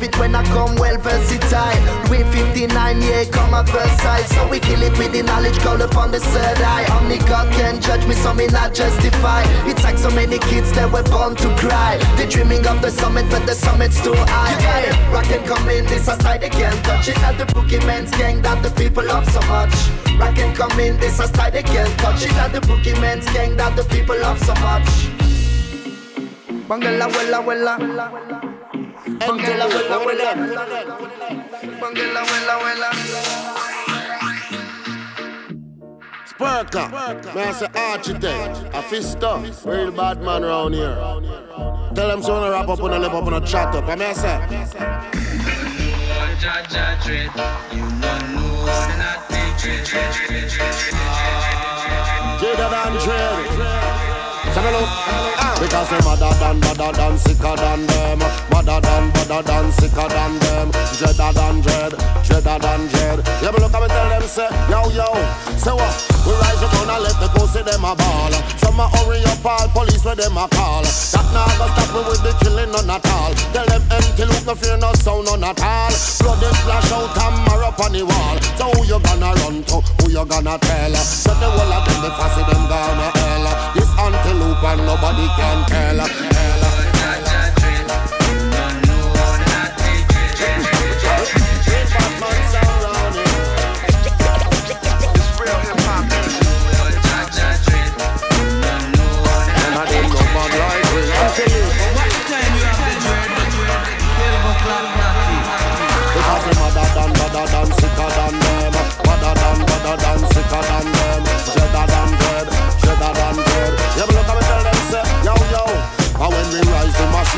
love it when I come well versatile. Louis 59, yeah, come at Versailles. So we kill it with the knowledge, call upon the third eye. Only God can judge me, so me not justify. It's like so many kids that were born to cry. They're dreaming of the summit, but the summit's too high. You got it, rock and come in, this aside, they can't touch it. At the bookie man's gang that the people love so much. Rock and come in, this aside, they can't touch it. At the bookie man's gang that the people love so much. Bangala, wella, wella. Entre la abuela, abuela. Pongue la abuela, abuela. Say a fist real bad man round here. Tell them so to wrap up on a lip up on a chat up. I I say. Jada and Dread. Because ah. I'm madder than, madder than, sicker than them. Madder than, madder than, sicker than them. Dreader than dread, dreader than dread. Yeah, but look at me tell them, say, yo, yo. Say what? We rise up on and let the coast see them a ball Some a hurry up, all police where them a call. That not gonna stop me with the killing, none at all. Tell them empty look, no fear, no sound, none at all. Blood is splash out and mar up on the wall. So who you gonna run to? Who you gonna tell? So the whole of them, the fussy, them gonna hell. This until antelope and nobody can tell. tell.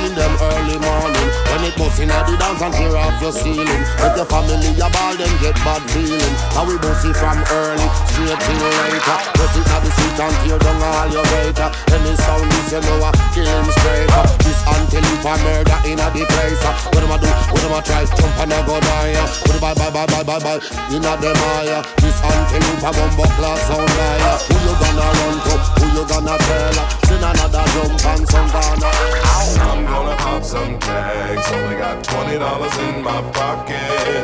Rise them early morning Bust inna the dance and tear off your ceiling. If your family a ball then get bad feeling. Now we bust it from early straight till later. Bust it the street and tear down all your waiter. Any sound this you know a game straight This until you a murder inna the place uh, What them a do, what them a try? Jump and a go die uh. What bye bye bye bye bye? Bye inna them eye uh. This until you a bumbo class sound die Who you gonna run to, who you gonna tell Send another jump and some gonna I'm gonna pop some tags. Only got twenty dollars in my pocket.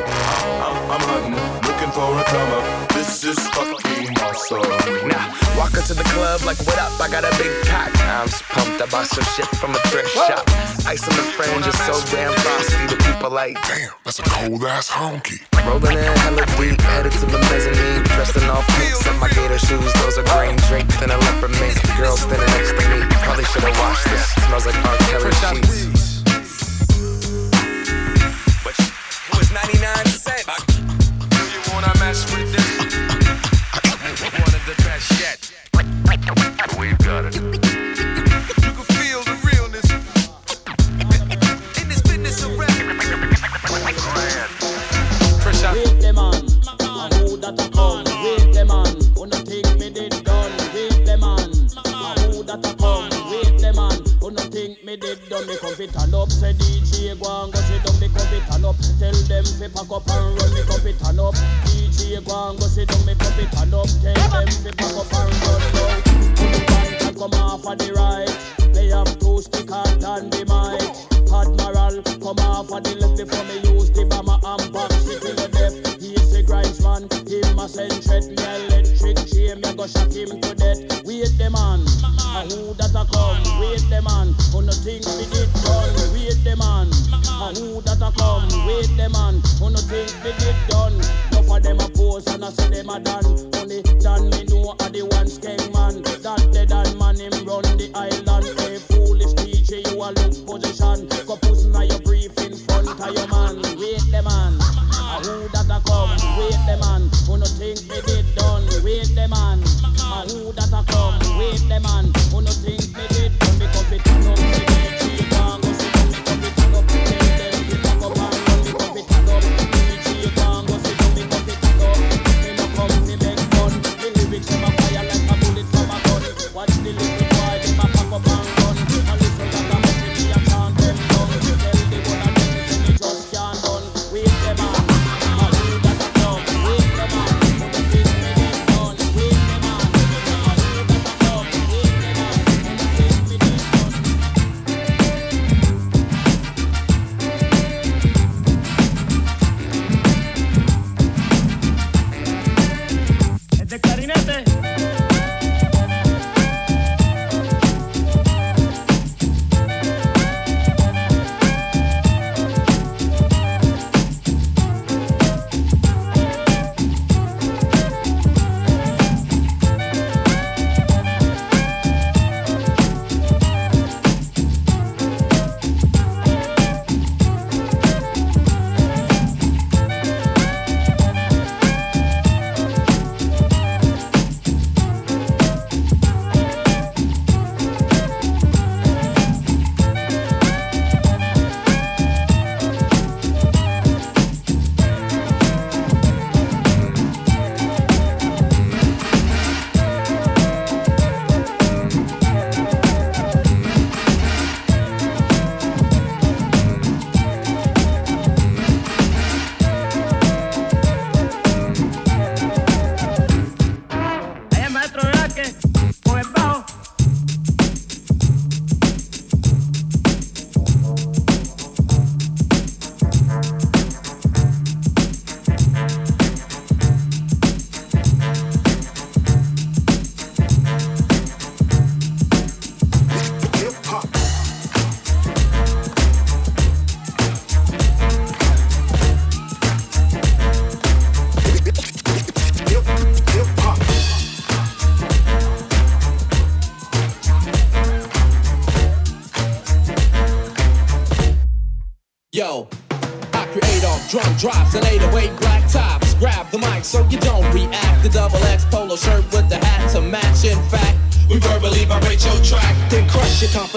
I'm, I'm hunting, looking for a come up. This is fucking awesome. Now, walk into the club like, what up? I got a big cock. I'm just pumped. I bought some shit from a thrift shop. Ice on the fringe is so damn frosty. The people like, Damn, that's a cold ass honky. rolling in hella deep, headed to the mezzanine. Dressed in all pinks and my gator shoes. Those are green draped in a leopard mink. Girl standing next to me. Probably should've washed this. Smells like R. Kelly sheets. It was 99 cents. You wanna mess with this? One of the best yet. We've got it. You can feel the realness. In this business of rap. Fresh out. Wait them on, and who that a come? Wait them on, who no think me did done? Wait them on, and who that a come? Wait them on, who no think me did done? Me come fit turn up, say DJ go and go sit turn up, tell them fi pack up and run. Me come fit turn up, DJ go and go sit down. Me come fit turn up, tell them fi pack up and run. Now, the one can come off of the right? They have two stick hard than the mic. Admiral, come off of the left before me use the bomber and back shit in the depth. He's a grinds man, him a send threat, me electric chain, me go shot him to death. Wait the man, who that a come? Wait who that a come? Wait the man, who no think me did done? Enough of them a pose and I say them a done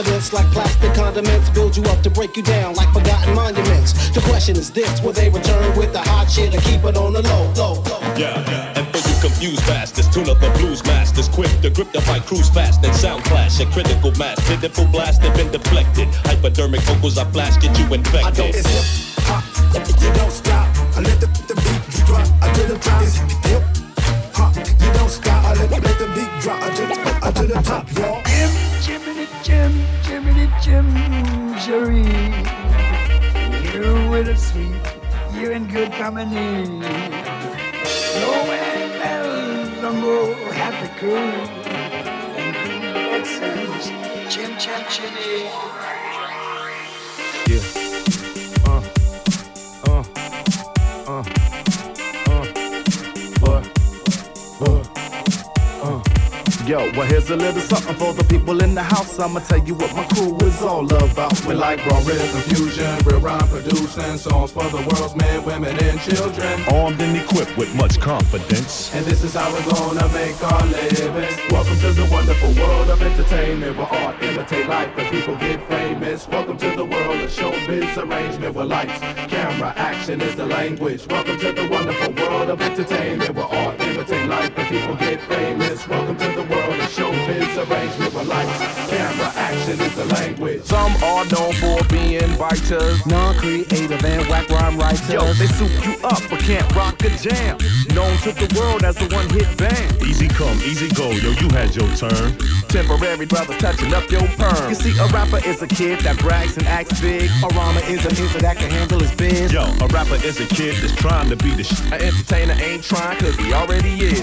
confidence like plastic condiments. Build you up to break you down like forgotten monuments. The question is this: Will they return with the hot shit or keep it on the low, low, low? Yeah, and for you confused bastards, tune up the blues masters, quick to grip the mic, cruise fast and sound clash. A critical mass, pitiful blast have been deflected. Hypodermic vocals I flash, get you infected. A little something in the house. I'ma tell you what my crew is all about. We like raw rhythm fusion, real rhyme producing songs for the world's men, women, and children. Armed and equipped with much confidence. And this is how we're gonna make our living. Welcome to the wonderful world of entertainment where art imitate life and people get famous. Welcome to the world of showbiz arrangement where lights, camera, action is the language. Welcome to the wonderful world of entertainment where art imitate life and people get famous. Welcome to the world of showbiz arrangement where lights, camera, action is the language. Some are known for being biters, non-creative and whack rhyme writers. Yo, they soup you up but can't rock a jam. Known to the world as a one-hit band. Easy come, easy go, yo, you had your turn. Temporary brothers touching up your perm. You see, a rapper is a kid that brags and acts big. A rhymer is a music that can handle his biz. Yo, a rapper is a kid that's trying to be the sh. An entertainer ain't trying cause he already is.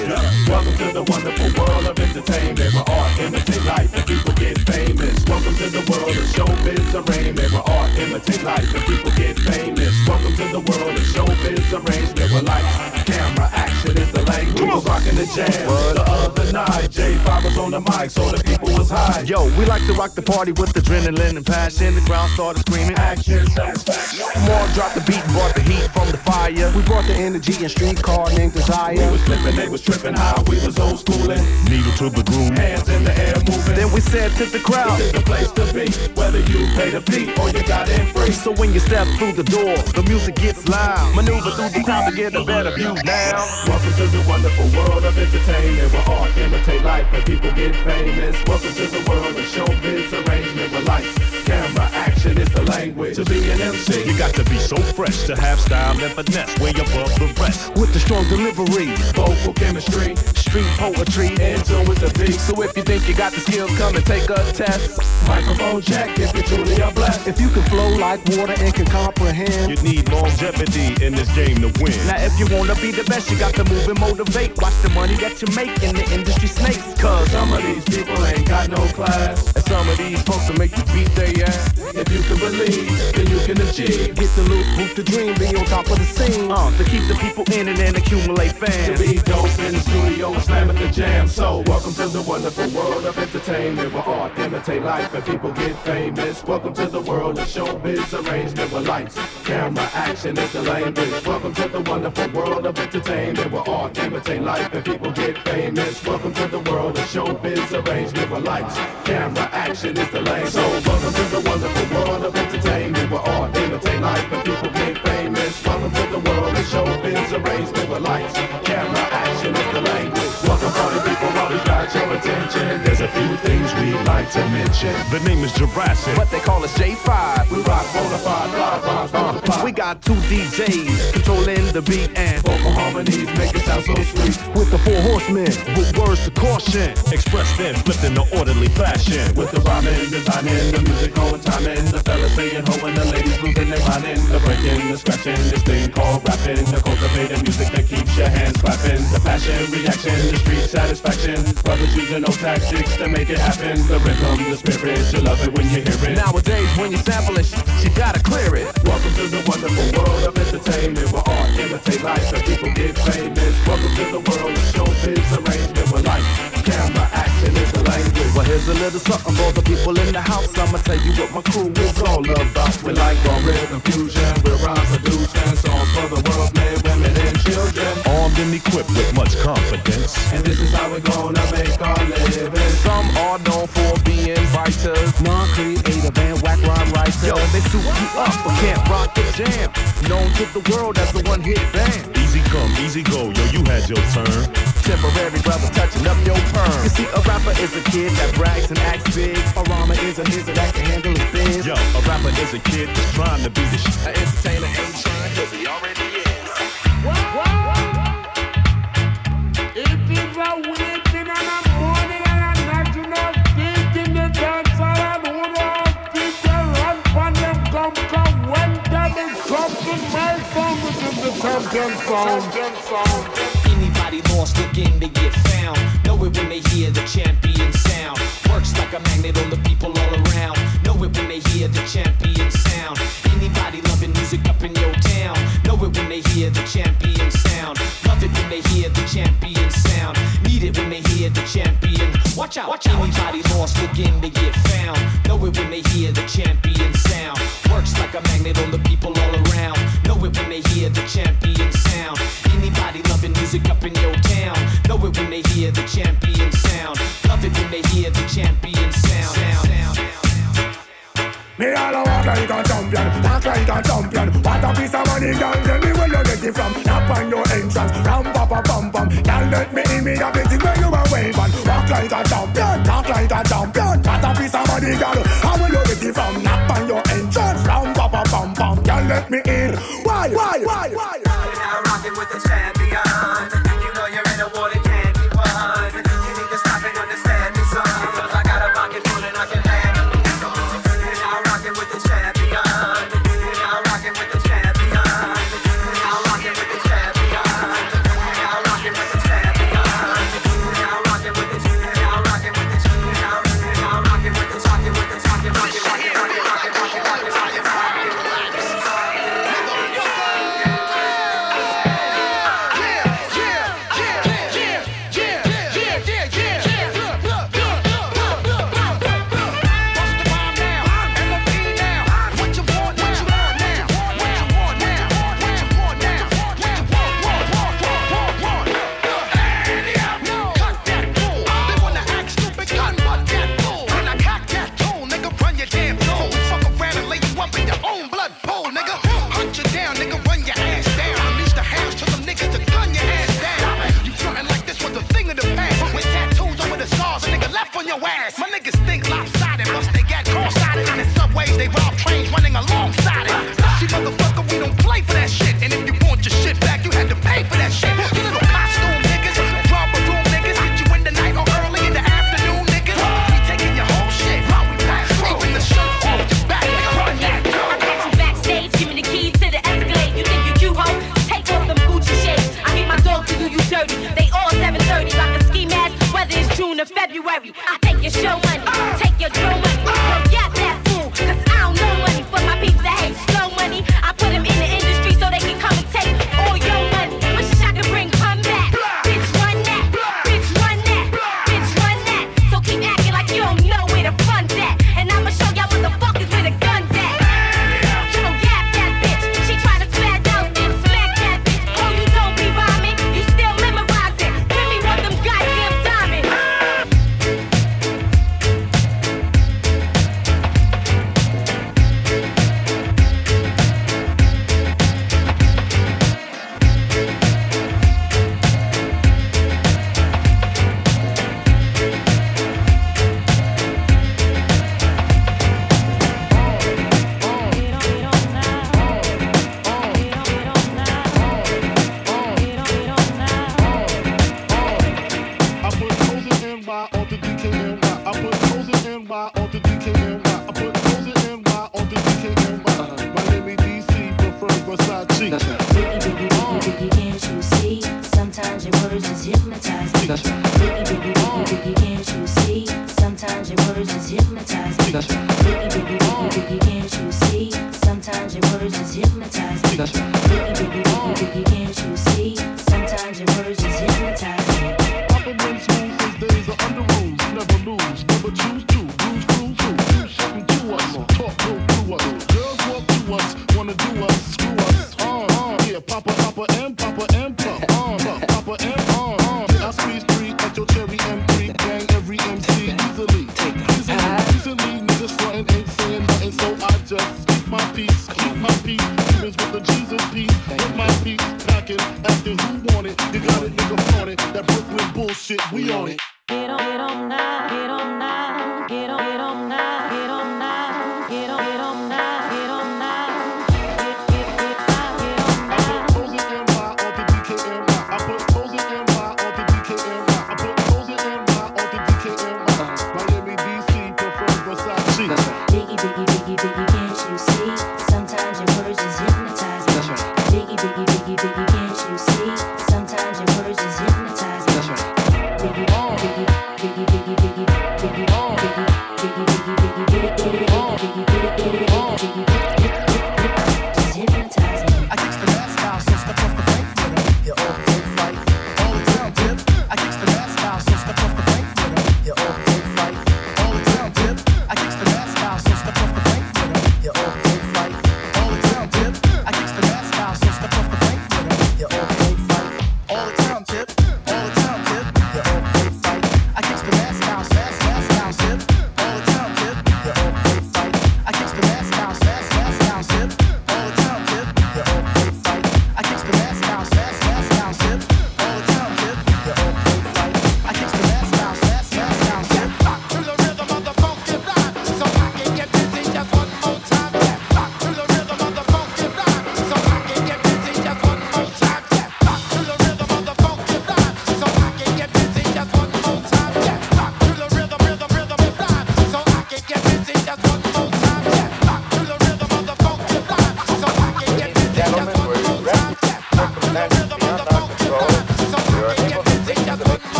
Welcome to the wonderful world of entertainment where art imitate life and people get famous. Welcome to the world of showbiz arrangement where art imitate life and people get famous. Welcome to the world of showbiz arrangement where lights, camera, action is the language. We was rocking the jam the other night. J5 was on the mic, so the people was high. Yo, we like to rock the party with adrenaline and passion. The crowd started screaming. Action, satisfaction. More drop the beat, brought the heat from the fire. We brought the energy and streetcar named Desire. We was flipping, they was tripping high. We was old schooling. Needle to the groove. Hands in the air moving. Then we said to the crowd, This is the place to be. Whether you pay the fee or you got in free. So when you step through the door, the music gets loud. Maneuver through the crowd to get a better view now. Welcome to the wonderful world of entertainment where art imitate life and people get famous. Welcome to the world of showbiz arrangement where lights, camera, action is the language. To be an MC, You got to be so fresh to have style and finesse, way above the rest. With the strong delivery, vocal chemistry, street poetry, so with the beat. So if you think you got the skills, come and take a test. Microphone check if you truly are blessed. If you can flow like water and can comprehend. You need longevity in this game to win. Now if you wanna be the best, you got to move and motivate. Watch the money that you make in the industry snakes. Cause Some of these people ain't got no class. and some of these folks will make you beat their ass. If you can believe, then you can achieve. Get the loot, boot the dream, be on top of the scene. Uh, to keep the people in it and accumulate fans. To be dope in the studio and slam at the jam. So, welcome to the wonderful world of entertainment where art imitate life and people get famous. Welcome to the world of showbiz arrangement where lights, camera, action is the language. Welcome to the wonderful world of entertainment where art imitate life and people get famous. Welcome to the world of showbiz arrangement where lights, camera, action is the language. So, welcome to the wonderful world of entertainment where art imitate life and people get famous. Welcome to the world of showbiz arrangement where lights, camera, action is the language. Welcome party people, while we got your attention. There's a few things we'd like to mention. The name is Jurassic. But they call us J5. We rock rhymes, multiply. We got two DJs controlling the beat and vocal harmonies make it sound so sweet. with the four horsemen with words to caution. Expressed then flipped in the orderly fashion. With the rhyming, designing, the music on timing, the fellas saying ho and the ladies losing their minding, the breaking, the scratching, this thing called rapping, the cultivated music that keeps your hands clapping, the passion, reaction, the street satisfaction, brothers using no tactics to make it happen, the rhythm, the spirit, you love it when you hear it. Nowadays, when you sample it, you gotta clear it. Welcome to the wonderful world of entertainment where art imitate life and people get famous. Welcome to the world of showbiz arrangement where life, camera, action is the language. Well, here's a little something for the people in the house. I'ma tell you what my crew is all about. We like our rhythm fusion, we're rhyme producing songs for the world, men, women, and children. Armed and equipped with much confidence. And this is how we're gonna make our living. Some are known for being writers, non-creative and whack rhyme writers. Yo, they suit you up but can't rock the jam. Known to the world as the one-hit band. Easy come, easy go, yo, you had your turn. Temporary brother touching up your perm. You see, a rapper is a kid that brags and acts big. A rhymer is a nigga that can handle his biz. Yo, a rapper is a kid just trying to be the shit. An entertainer ain't trying, cause he already is. It sound. Anybody lost looking to get found. Know it when they hear the champion sound. Works like a magnet on the people all around. Know it when they hear the champion sound. Anybody loving music up in your town. Know it when they hear the champion sound. Love it when they hear the champion sound. Need it when they hear the champion. Watch out, watch out. Anybody lost looking to get like a champion, talk like a champion. What a piece of money, girl. Tell me where you get it from. Knock on your entrance, ram pa pa pum pum. Girl, let me in me have thing where you are wave on. Walk like a champion, talk like a champion. What a piece of money, girl. How will you get it from? Knock on your entrance, ram pa pa pum pum. Girl, let me in. Why, why, why, why? You're now rocking with the champion.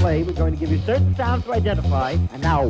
play, we're going to give you certain sounds to identify, and now.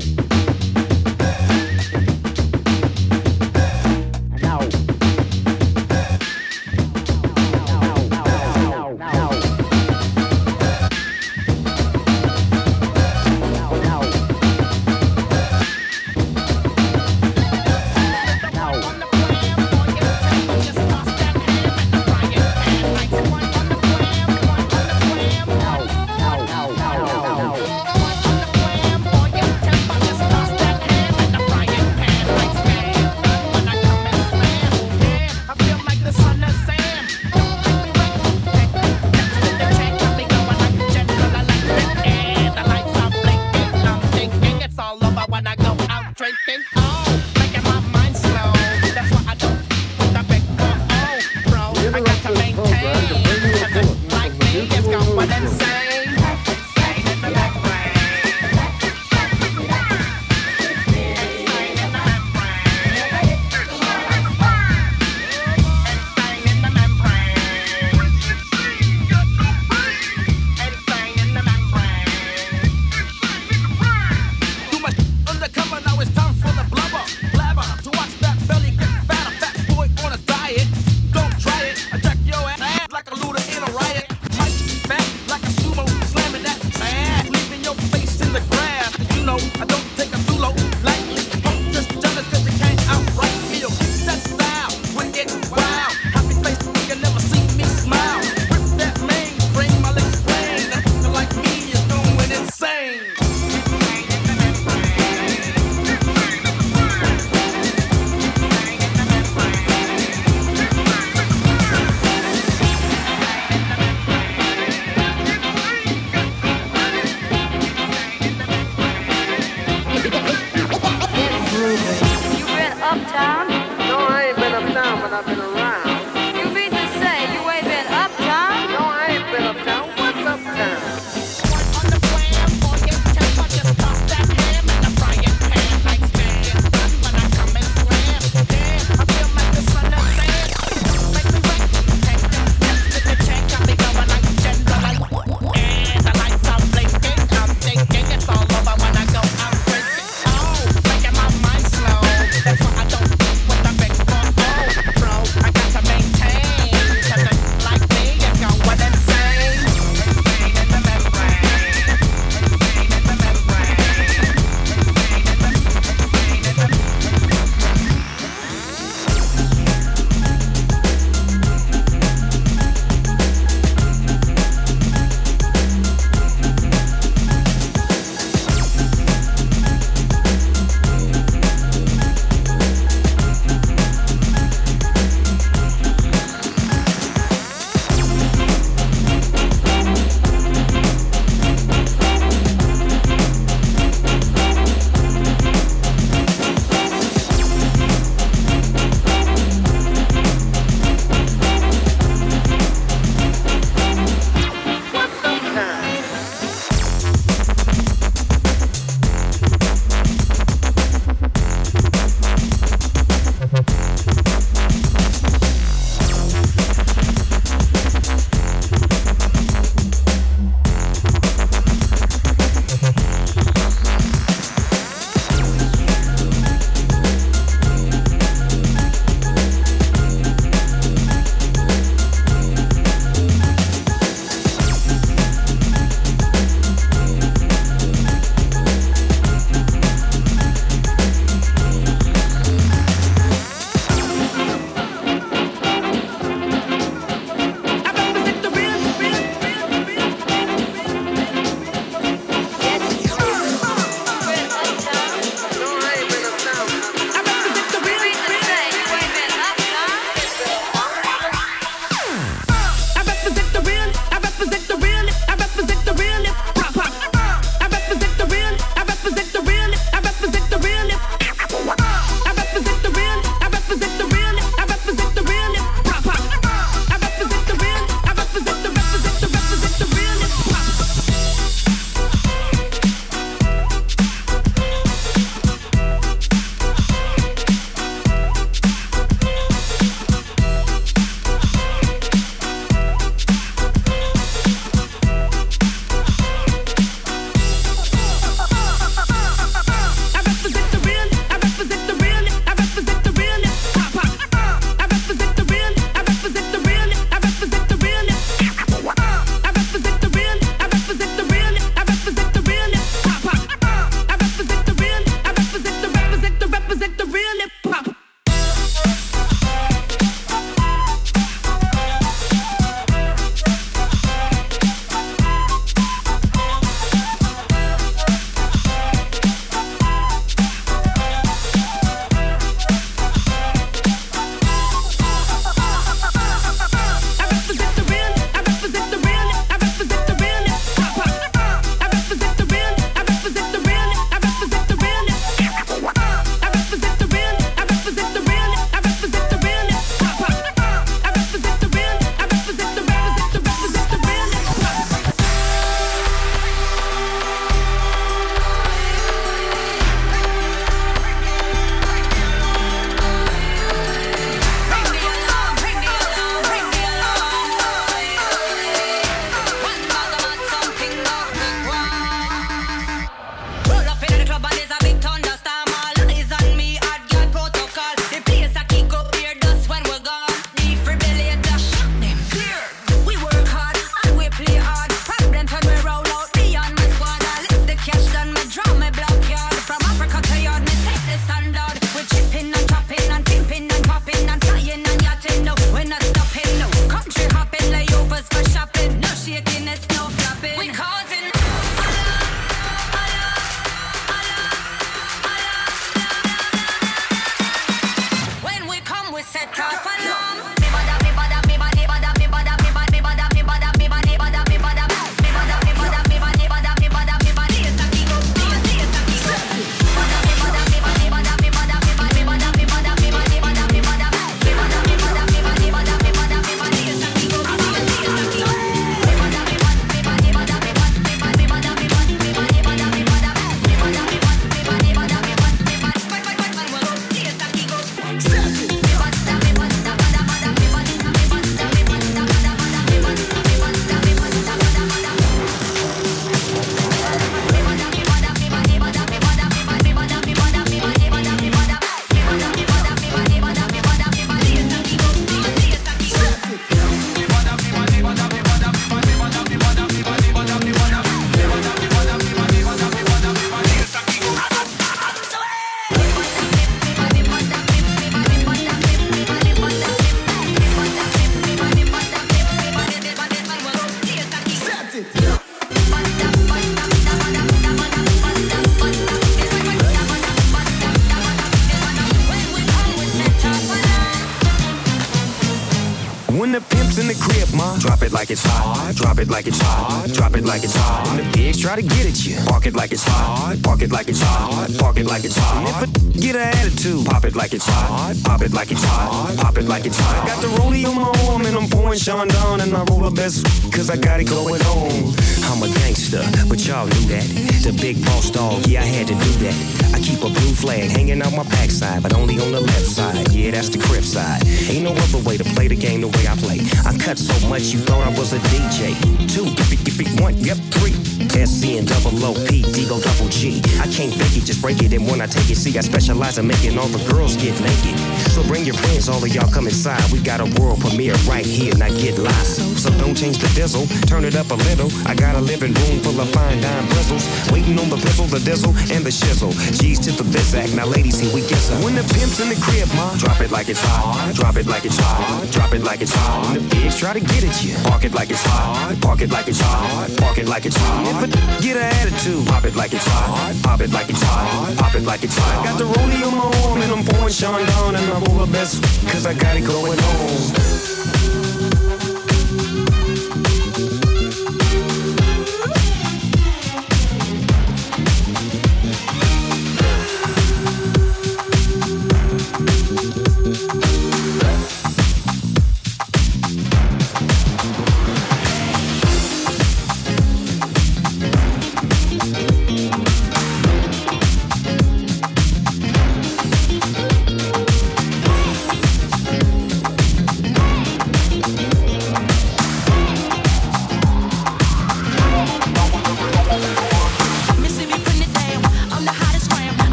When the pimp's in the crib, ma, drop it like it's hot. Drop it like it's hot. Drop it like it's hot. When the pigs try to get at you, park it like it's hot. Park it like it's hot. Park it like it's hot. And if a get an attitude, pop it like it's hot. Pop it like it's hot. Pop it like it's hot. Got the rollie on my arm and I'm pouring Chandon and I roll the best cause I got it going on. I'm a gangster, but y'all knew that. The big boss dog, yeah, I had to do that. I keep a blue flag hanging out my backside, but only on the left side. Yeah, that's the crib side. Ain't no other way to play the game the way I play. I cut so much you thought I was a DJ. Two, give it, one, yep, three. SC and double O P, D go double G. I can't fake it, just break it. And when I take it, see, I specialize in making all the girls get naked. So bring your friends, all of y'all come inside. We got a world premiere right here, not get live. So don't change the diesel, turn it up a little. I got a living room full of fine dime bristles. Waiting on the pistol, the dizzle, and the shizzle. G's to the biz act, now ladies, here we get some. When the pimp's in the crib, ma, drop it like it's hot. Drop it like it's hot. Drop it like it's hot. When the pigs try to get at you, park it like it's hot. Park it like it's hot. Park it like it's hot. A get an attitude, pop it like it's hot. Pop it like it's hot. Pop it like it's hot. I Got the rollie on my arm and I'm pouring Chandon and I roll the best cause I got it going on.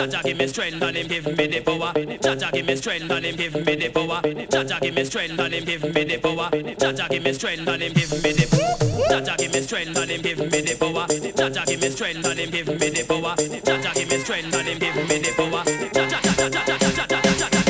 Chacha give me strength and him give me the power. Chacha give me strength and him give me the power. Chacha give me strength and him give me the power. Chacha give me strength and him give me the power. Chacha give me strength and him give me the power. Chacha give me strength and him give me the power. Chacha give me strength and him give me the power. Chacha, chacha, chacha, chacha, chacha, chacha.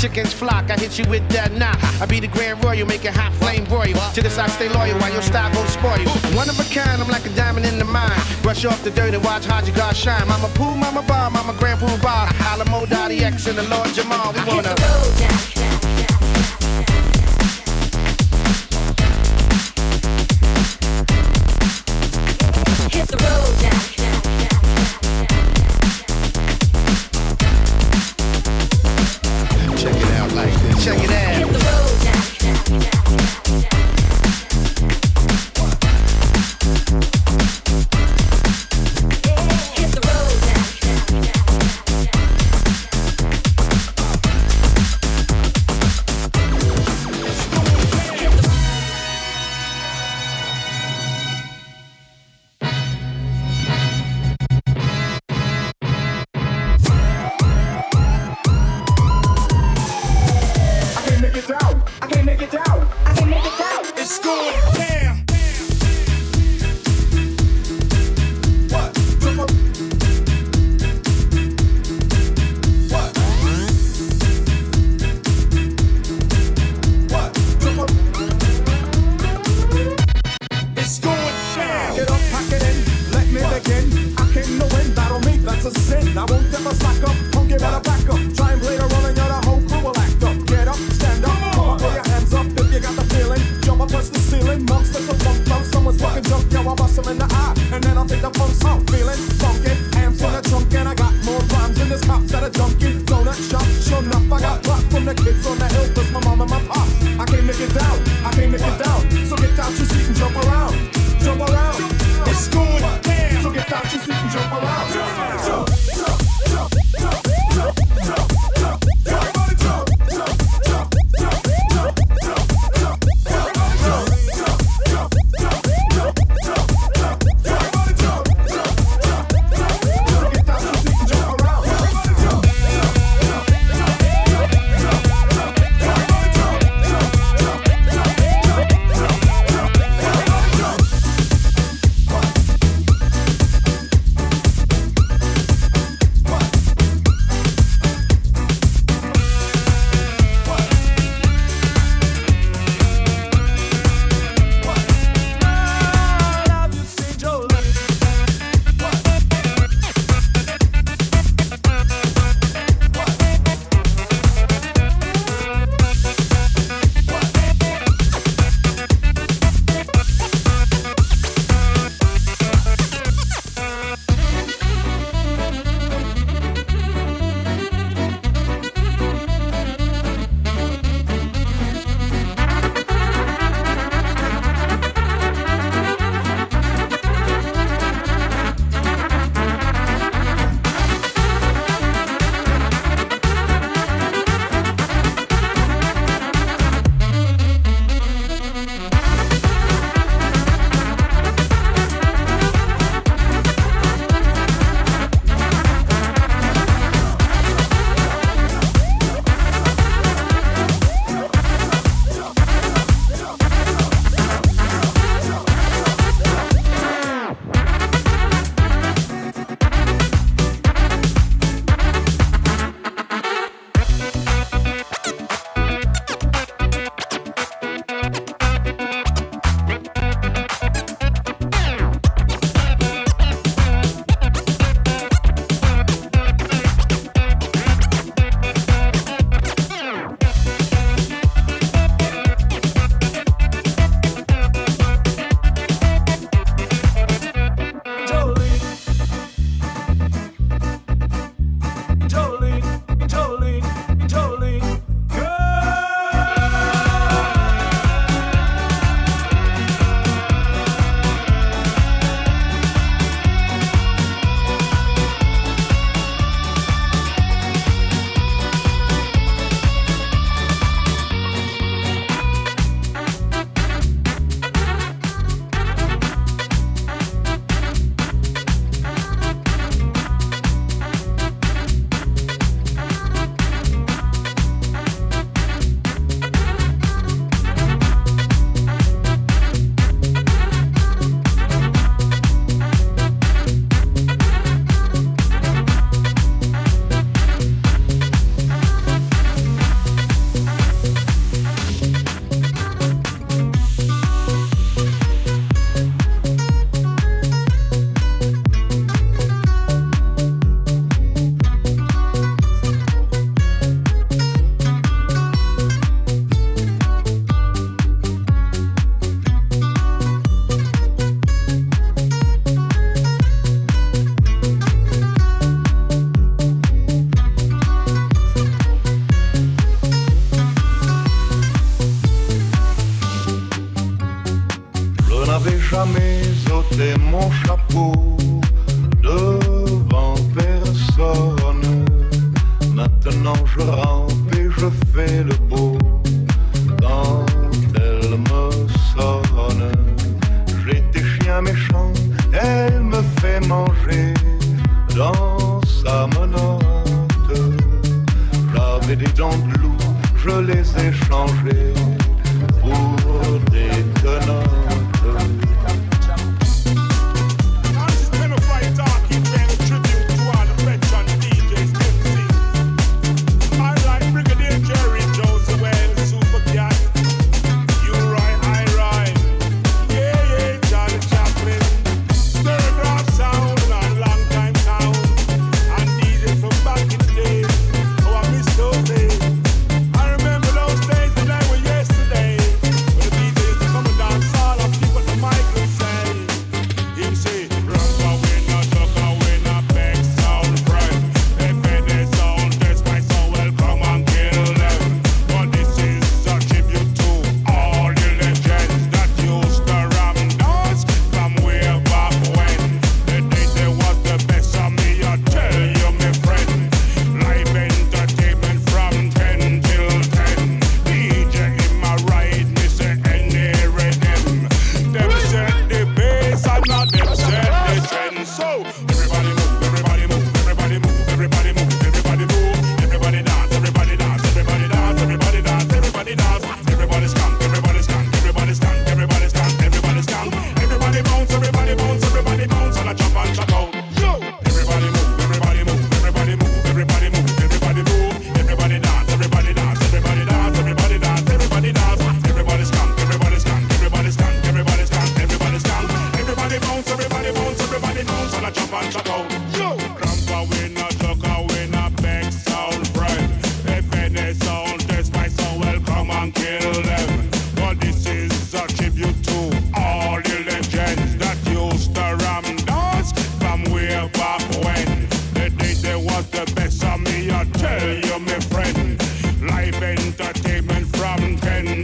Chickens flock. I hit you with that knock. I be the Grand Royal, make a hot flame broil. To this I stay loyal while your style gon' spoil. One of a kind, I'm like a diamond in the mine. Brush off the dirt and watch Haji God shine. Mama Pooh, Mama Bob, Mama Grand Pooh Bob. Alamo Dottie X and the Lord Jamal. We wanna. Hit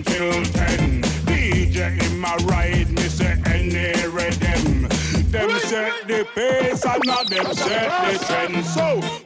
Everybody dance, everybody dance, everybody dance, everybody dance, everybody dance.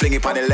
Fling it on the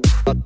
Bye.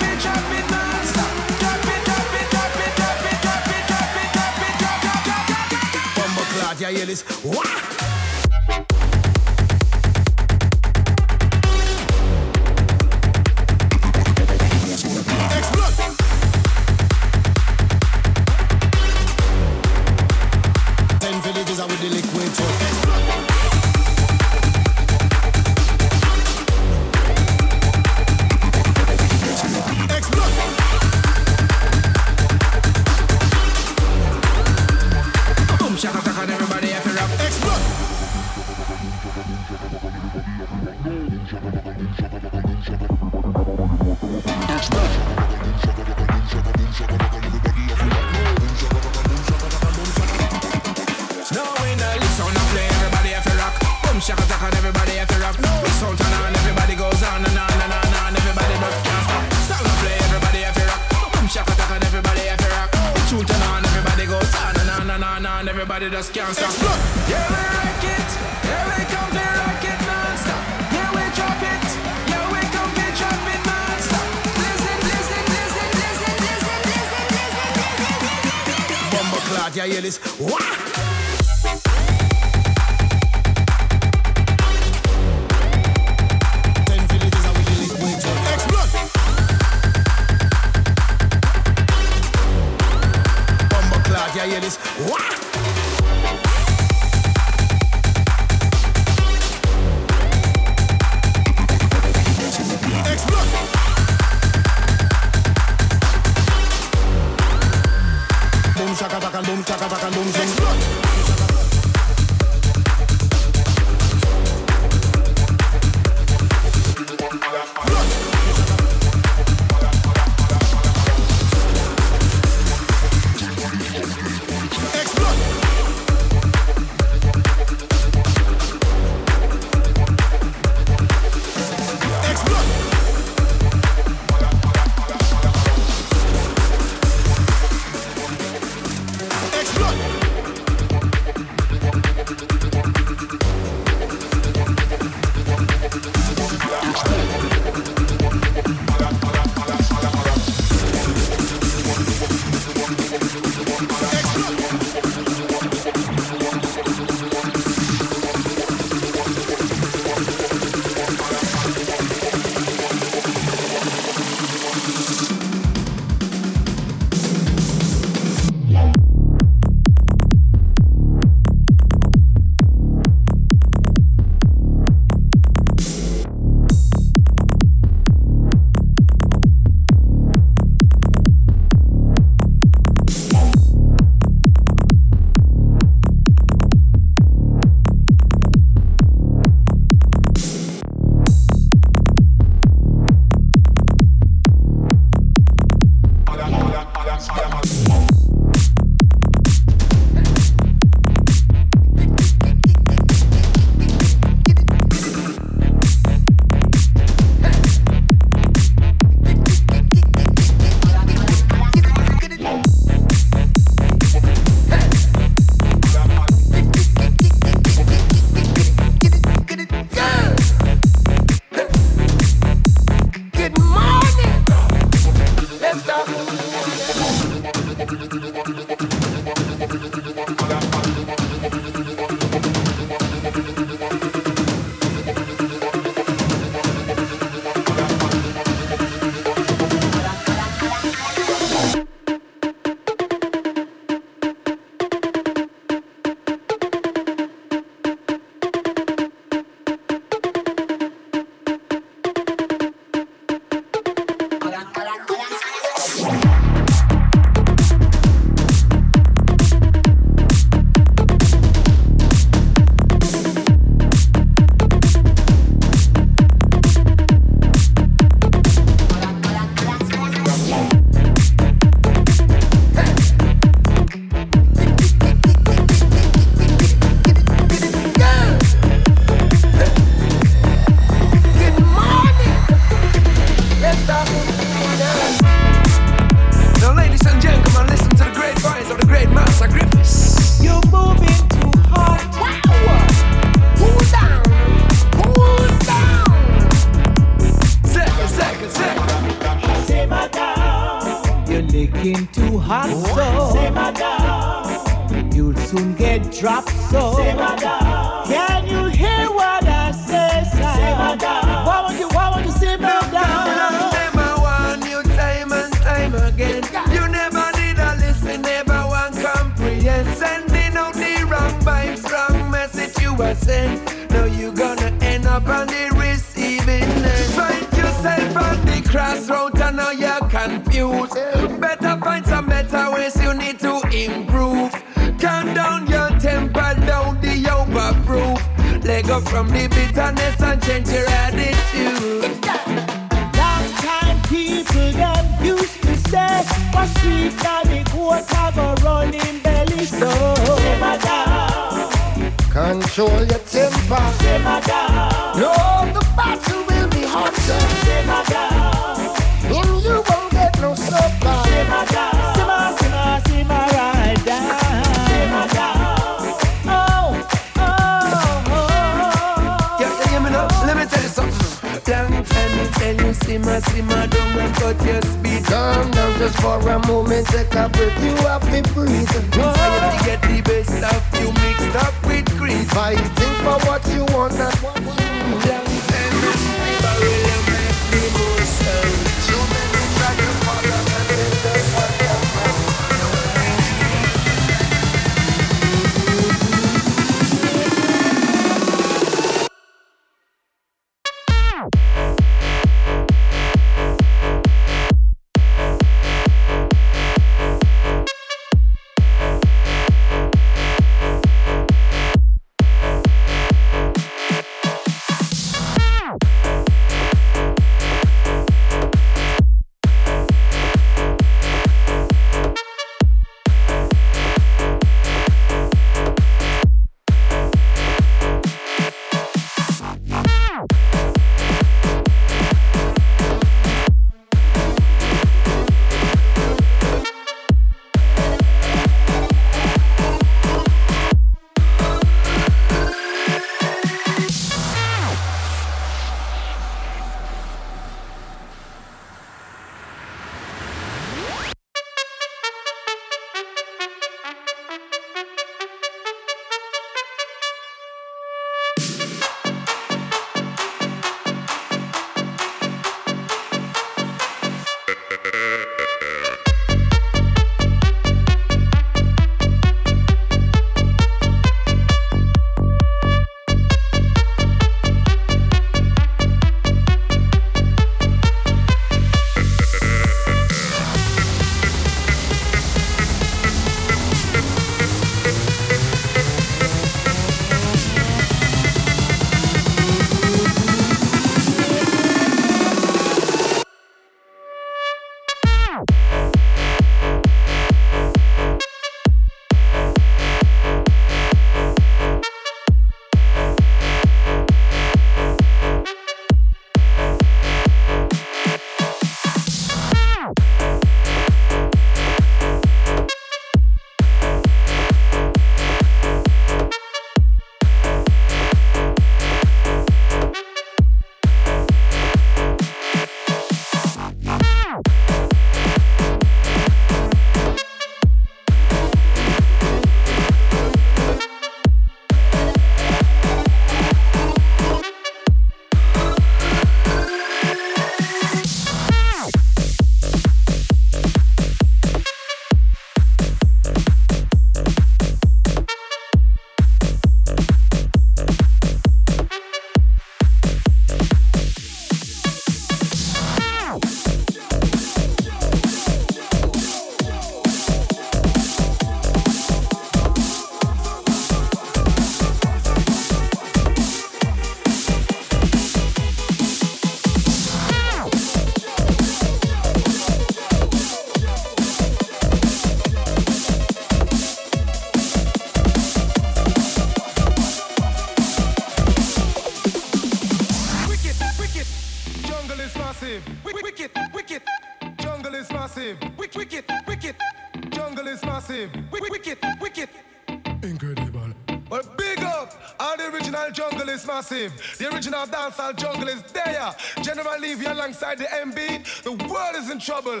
The original dancehall jungle is there. General Levy alongside the M-Beat. The world is in trouble.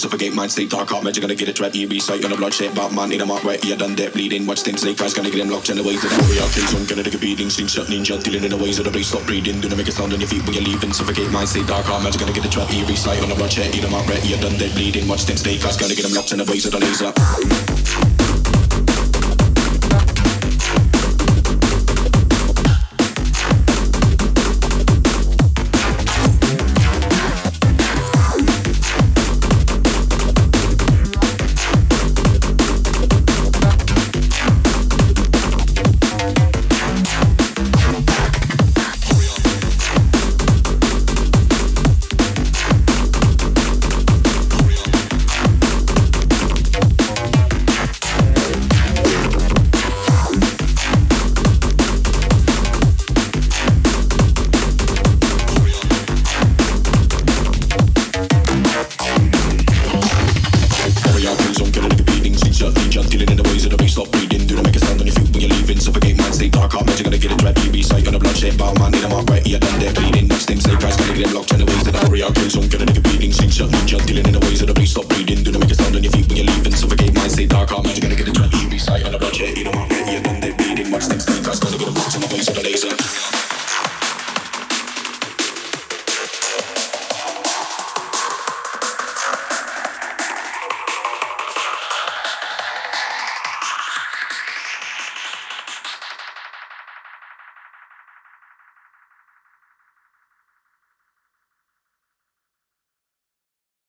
Suffocate mind, stay dark, heart, magic, gonna get it right. You recite on a bloodshed, Batman, in a mark, right, you done dead bleeding. Watch them snake eyes, gonna get them locked in the ways of the warrior. Kills on killing the beating, scene shot, ninja, dealing in the ways of the bass, stop breathing. They make a sound on your feet when you're leaving? Suffocate mind, stay dark, heart, magic, gonna get it right. You recite on a bloodshed, in a mark, right, you done dead bleeding. Watch them snake eyes, gonna get them locked in the ways of the laser.